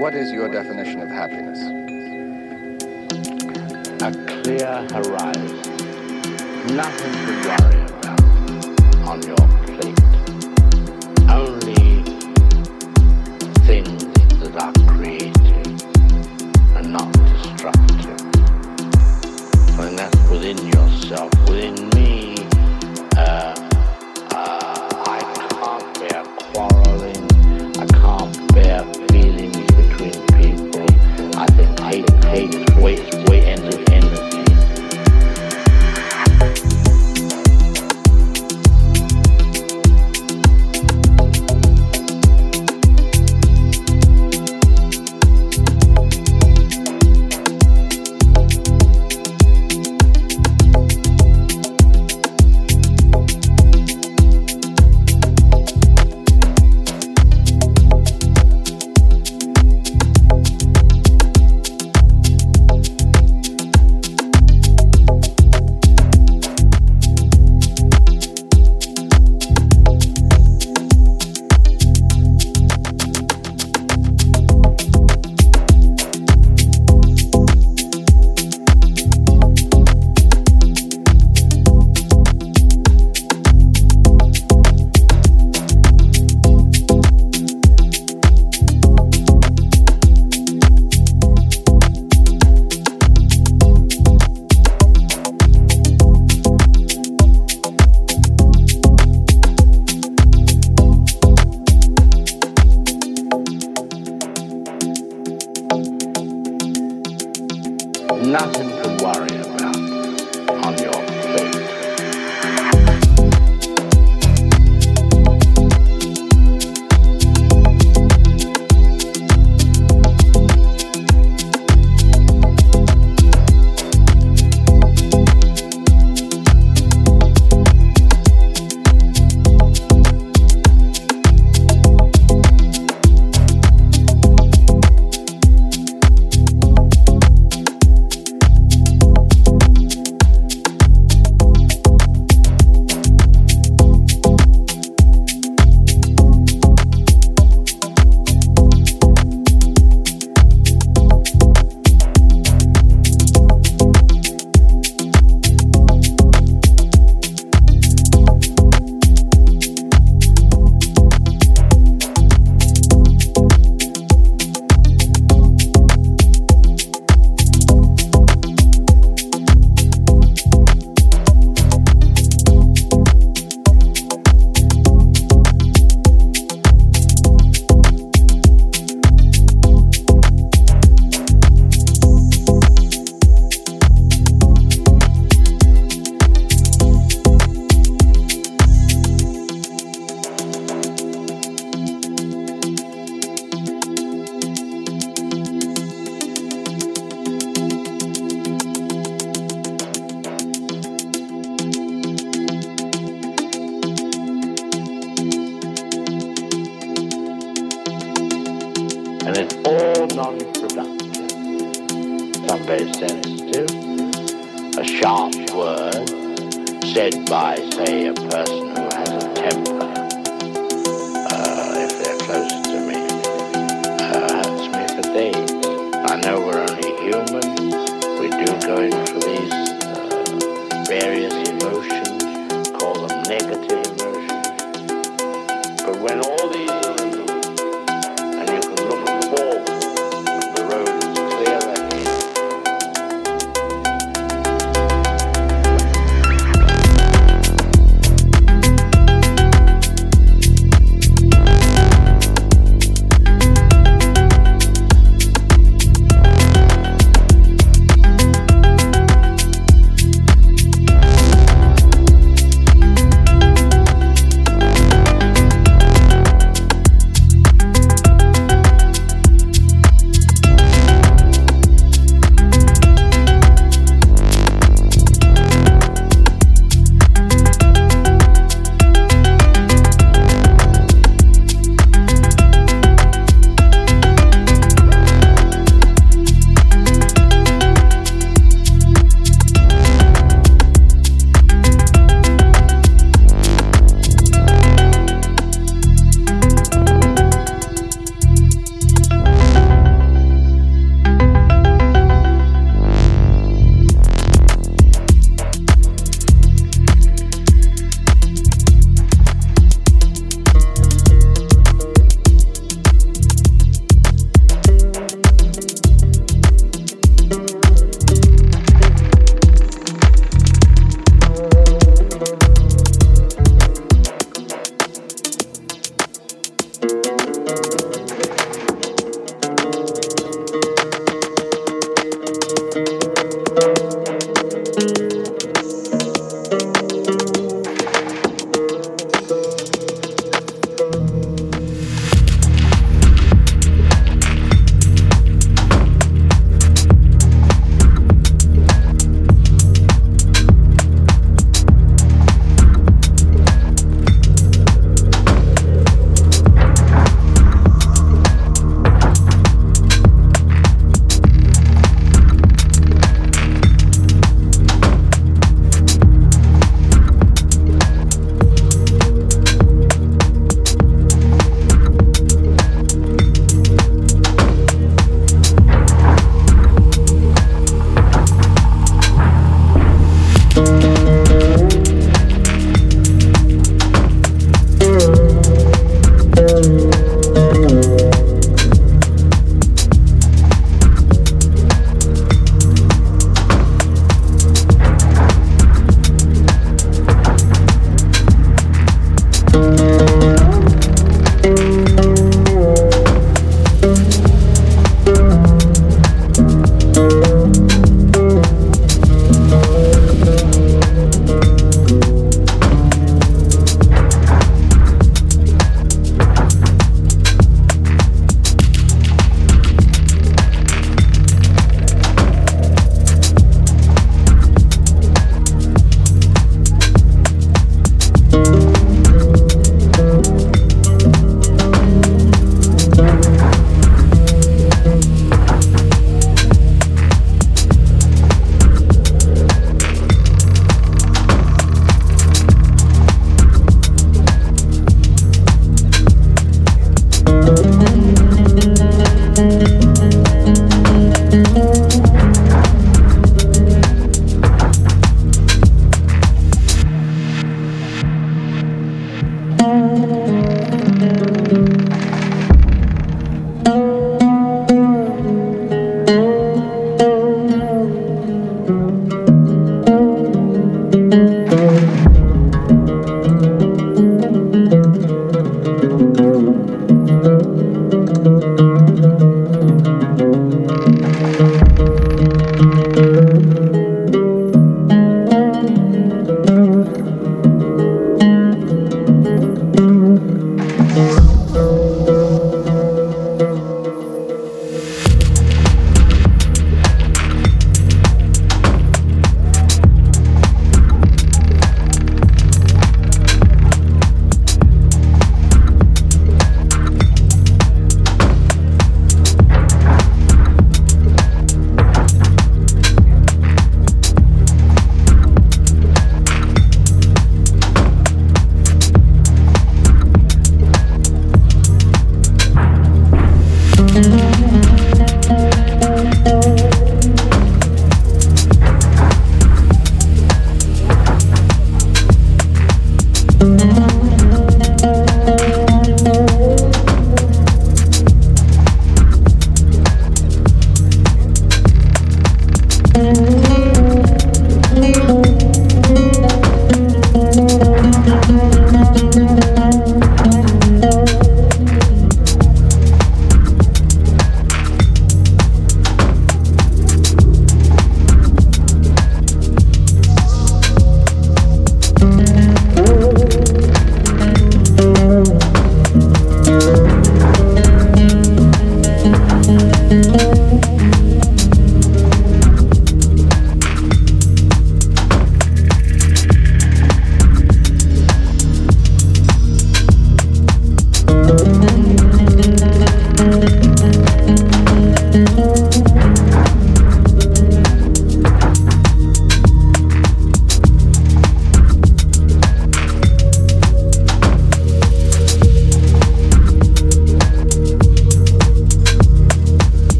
What is your definition of happiness? A clear horizon. Nothing to worry.